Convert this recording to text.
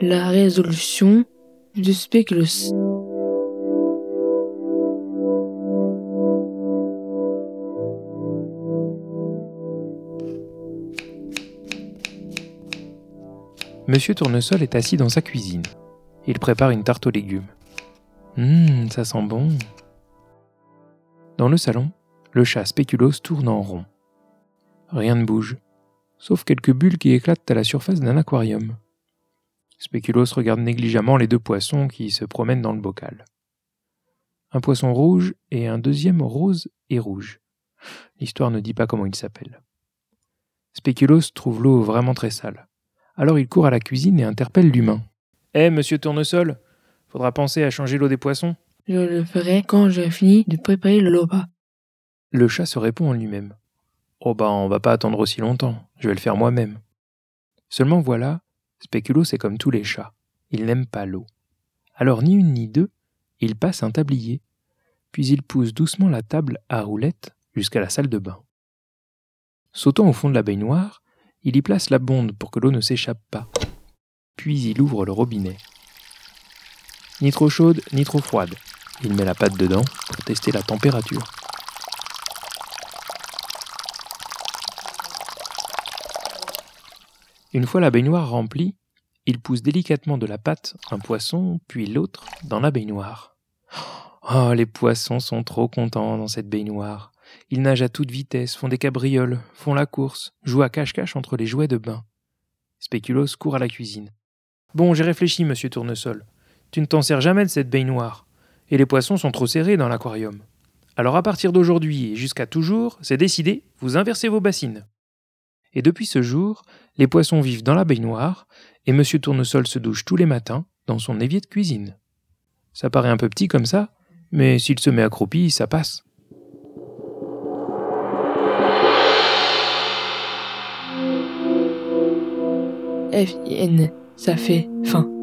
la résolution de Spéculoos. Monsieur Tournesol est assis dans sa cuisine. Il prépare une tarte aux légumes. Hum, ça sent bon. Dans le salon, le chat Spéculoos tourne en rond. Rien ne bouge, sauf quelques bulles qui éclatent à la surface d'un aquarium. Spéculoos regarde négligemment les deux poissons qui se promènent dans le bocal. Un poisson rouge et un deuxième rose et rouge. L'histoire ne dit pas comment ils s'appellent. Spéculoos trouve l'eau vraiment très sale. Alors il court à la cuisine et interpelle l'humain. Eh, monsieur Tournesol, faudra penser à changer l'eau des poissons. Je le ferai quand j'ai fini de préparer le repas. Le chat se répond en lui-même. Oh ben, on va pas attendre aussi longtemps, je vais le faire moi-même. Seulement voilà, Spéculoos est comme tous les chats. Il n'aime pas l'eau. Alors ni une ni deux, il passe un tablier, puis il pousse doucement la table à roulettes jusqu'à la salle de bain. Sautant au fond de la baignoire, il y place la bonde pour que l'eau ne s'échappe pas. Puis il ouvre le robinet. Ni trop chaude, ni trop froide. Il met la pâte dedans pour tester la température. Une fois la baignoire remplie, il pousse délicatement de la pâte un poisson, puis l'autre dans la baignoire. Oh, les poissons sont trop contents dans cette baignoire. Ils nagent à toute vitesse, font des cabrioles, font la course, jouent à cache-cache entre les jouets de bain. Spéculoos court à la cuisine. Bon, j'ai réfléchi, monsieur Tournesol. Tu ne t'en sers jamais de cette baignoire. Et les poissons sont trop serrés dans l'aquarium. Alors à partir d'aujourd'hui et jusqu'à toujours, c'est décidé, vous inversez vos bassines. Et depuis ce jour, les poissons vivent dans la baignoire, et monsieur Tournesol se douche tous les matins dans son évier de cuisine. Ça paraît un peu petit comme ça, mais s'il se met accroupi, ça passe. F-I-N, ça fait fin.